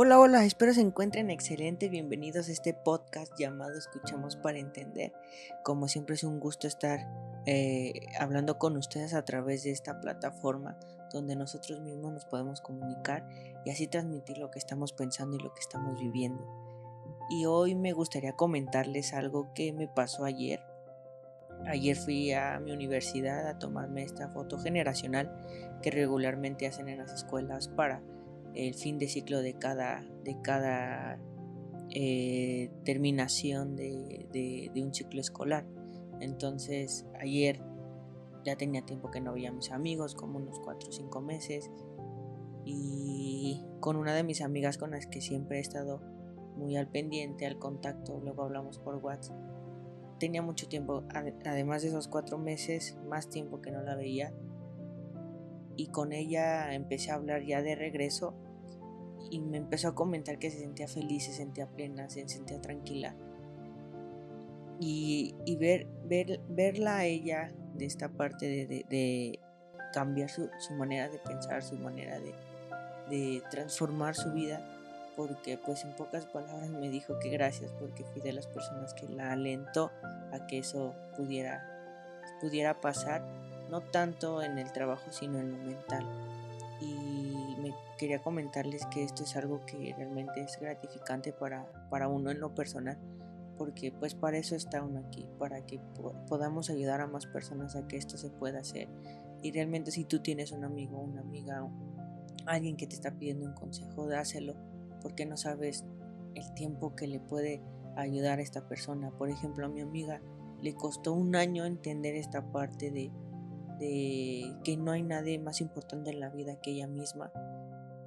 Hola, hola, espero se encuentren excelente. Bienvenidos a este podcast llamado Escuchamos para Entender. Como siempre es un gusto estar eh, hablando con ustedes a través de esta plataforma donde nosotros mismos nos podemos comunicar y así transmitir lo que estamos pensando y lo que estamos viviendo. Y hoy me gustaría comentarles algo que me pasó ayer. Ayer fui a mi universidad a tomarme esta foto generacional que regularmente hacen en las escuelas para el fin de ciclo de cada, de cada eh, terminación de, un ciclo escolar. Entonces ayer ya tenía tiempo que no veía a mis amigos, como unos 4 o 5 meses, y con una de mis amigas con las que siempre he estado muy al pendiente, al contacto, luego hablamos por WhatsApp. Tenía mucho tiempo, además de esos cuatro meses, más tiempo que no la veía. Y con ella empecé a hablar ya de regreso y me empezó a comentar que se sentía feliz, se sentía plena, se sentía tranquila. Y, ver, ver, verla a ella de esta parte de, cambiar su, manera de pensar, su manera de, de transformar su vida, porque pues en pocas palabras me dijo que gracias porque fui de las personas que la alentó a que eso pudiera, pudiera pasar, no tanto en el trabajo sino en lo mental. Quería comentarles que esto es algo que realmente es gratificante para, para uno en lo personal, porque pues para eso está uno aquí, para que podamos ayudar a más personas a que esto se pueda hacer. Y realmente si tú tienes un amigo, una amiga, alguien que te está pidiendo un consejo, dáselo, porque no sabes el tiempo que le puede ayudar a esta persona. Por ejemplo, a mi amiga le costó un año entender esta parte de, de que no hay nadie más importante en la vida que ella misma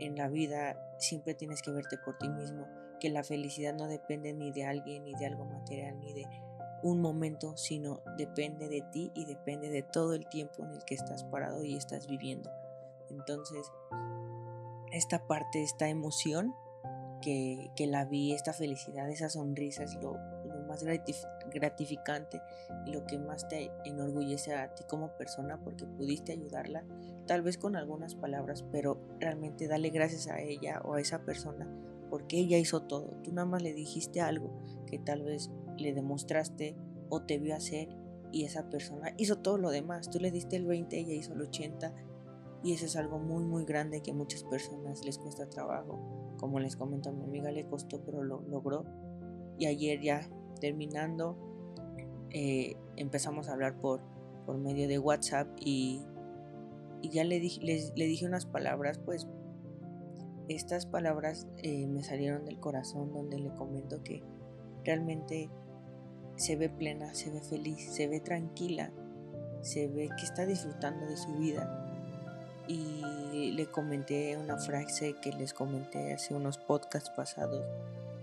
en la vida siempre tienes que verte por ti mismo, que la felicidad no depende ni de alguien, ni de algo material, ni de un momento, sino depende de ti y depende de todo el tiempo en el que estás parado y estás viviendo. Entonces, esta parte, esta emoción que, que la vi, esta felicidad, esa sonrisa es lo, más gratificante y lo que más te enorgullece a ti como persona porque pudiste ayudarla, tal vez con algunas palabras, pero realmente dale gracias a ella o a esa persona porque ella hizo todo. Tú nada más le dijiste algo que tal vez le demostraste o te vio hacer y esa persona hizo todo lo demás. Tú le diste el 20, ella hizo el 80 y eso es algo muy muy grande que a muchas personas les cuesta trabajo. Como les comento a mi amiga le costó pero lo logró. Y ayer ya terminando, eh, empezamos a hablar por, por medio de WhatsApp y, ya le, le dije unas palabras, pues estas palabras eh, me salieron del corazón donde le comento que realmente se ve plena, se ve feliz, se ve tranquila, se ve que está disfrutando de su vida. Y le comenté una frase que les comenté hace unos podcasts pasados,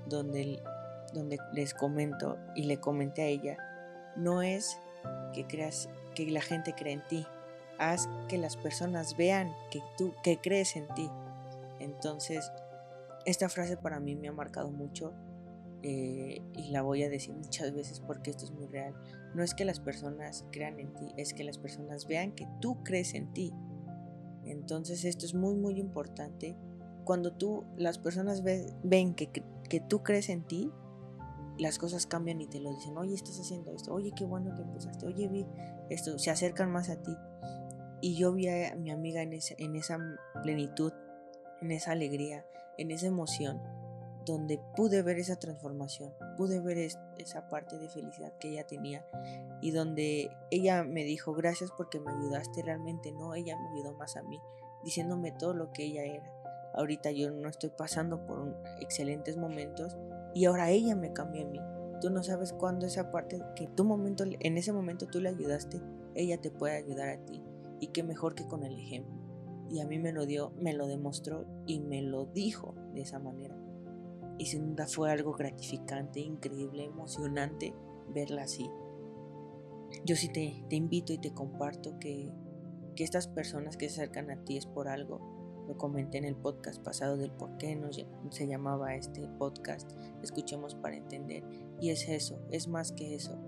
donde donde les comento y le comenté a ella, no es que creas que la gente cree en ti, haz que las personas vean que tú que crees en ti. Entonces, esta frase para mí me ha marcado mucho eh, y la voy a decir muchas veces porque esto es muy real. No es que las personas crean en ti, es que las personas vean que tú crees en ti. Entonces esto es muy muy importante. Cuando tú, las personas ven que, que tú crees en ti, las cosas cambian y te lo dicen, oye, estás haciendo esto, oye, qué bueno que empezaste, oye, vi esto, se acercan más a ti. Y yo vi a mi amiga en, en esa plenitud, en esa alegría, en esa emoción, donde pude ver esa transformación, pude ver esa parte de felicidad que ella tenía y donde ella me dijo, gracias porque me ayudaste realmente, no, ella me ayudó más a mí, diciéndome todo lo que ella era. Ahorita yo no estoy pasando por excelentes momentos, y ahora ella me cambió a mí. Tú no sabes cuándo esa parte que tu momento, en ese momento tú le ayudaste, ella te puede ayudar a ti. Y qué mejor que con el ejemplo. Y a mí me lo dio, me lo demostró y me lo dijo de esa manera. Y sin duda fue algo gratificante, increíble, emocionante verla así. Yo sí te, te invito y te comparto que, que estas personas que se acercan a ti es por algo lo comenté en el podcast pasado del por qué nos, se llamaba este podcast. Escuchemos para entender. Y es eso, es más que eso.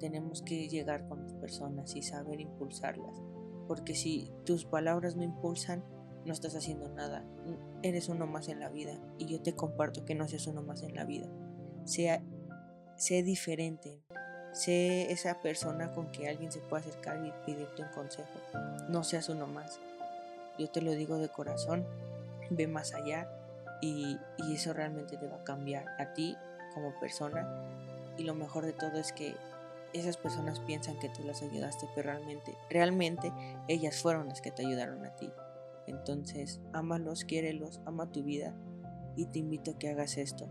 Tenemos que llegar con las personas y saber impulsarlas. Porque si tus palabras no impulsan, no estás haciendo nada. eres uno más en la vida y yo te comparto que no seas uno más en la vida. Sea, sé diferente, sé esa persona con que alguien se pueda acercar y pedirte un consejo. No seas uno más. Yo te lo digo de corazón, ve más allá y, y eso realmente te va a cambiar a ti como persona. Y lo mejor de todo es que esas personas piensan que tú las ayudaste, pero realmente, realmente ellas fueron las que te ayudaron a ti. Entonces, ámalos, quiérelos, ama tu vida y te invito a que hagas esto.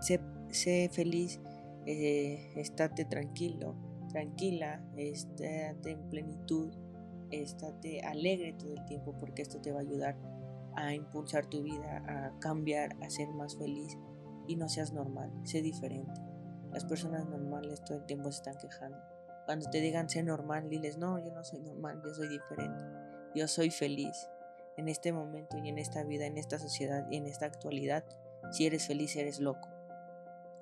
Sé, feliz, eh, estate tranquilo, tranquila, estate en plenitud, estate alegre todo el tiempo porque esto te va a ayudar a impulsar tu vida, a cambiar, a ser más feliz y no seas normal, sé diferente. Las personas normales todo el tiempo se están quejando. Cuando te digan sé normal, diles no, yo no soy normal, yo soy diferente. Yo soy feliz en este momento y en esta vida, en esta sociedad y en esta actualidad. Si eres feliz, eres loco.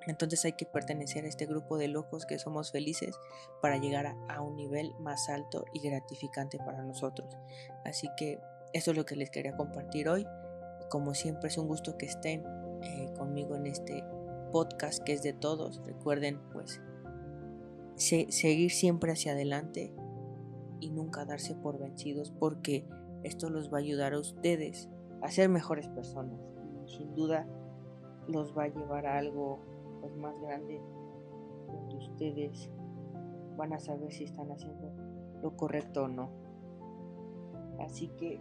Entonces hay que pertenecer a este grupo de locos que somos felices para llegar a, un nivel más alto y gratificante para nosotros. Así que eso es lo que les quería compartir hoy. Como siempre es un gusto que estén eh, conmigo en este podcast que es de todos. Recuerden pues seguir siempre hacia adelante y nunca darse por vencidos porque esto los va a ayudar a ustedes a ser mejores personas sin duda los va a llevar a algo pues, más grande donde ustedes van a saber si están haciendo lo correcto o no. Así que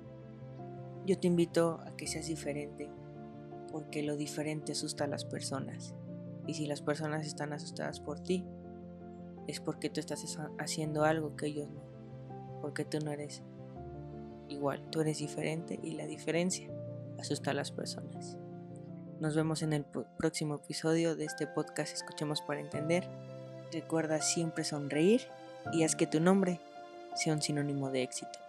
yo te invito a que seas diferente porque lo diferente asusta a las personas. Y si las personas están asustadas por ti, es porque tú estás haciendo algo que ellos no porque tú no eres igual, tú eres diferente y la diferencia asusta a las personas. Nos vemos en el próximo episodio de este podcast Escuchemos para Entender. Recuerda siempre sonreír y haz que tu nombre sea un sinónimo de éxito.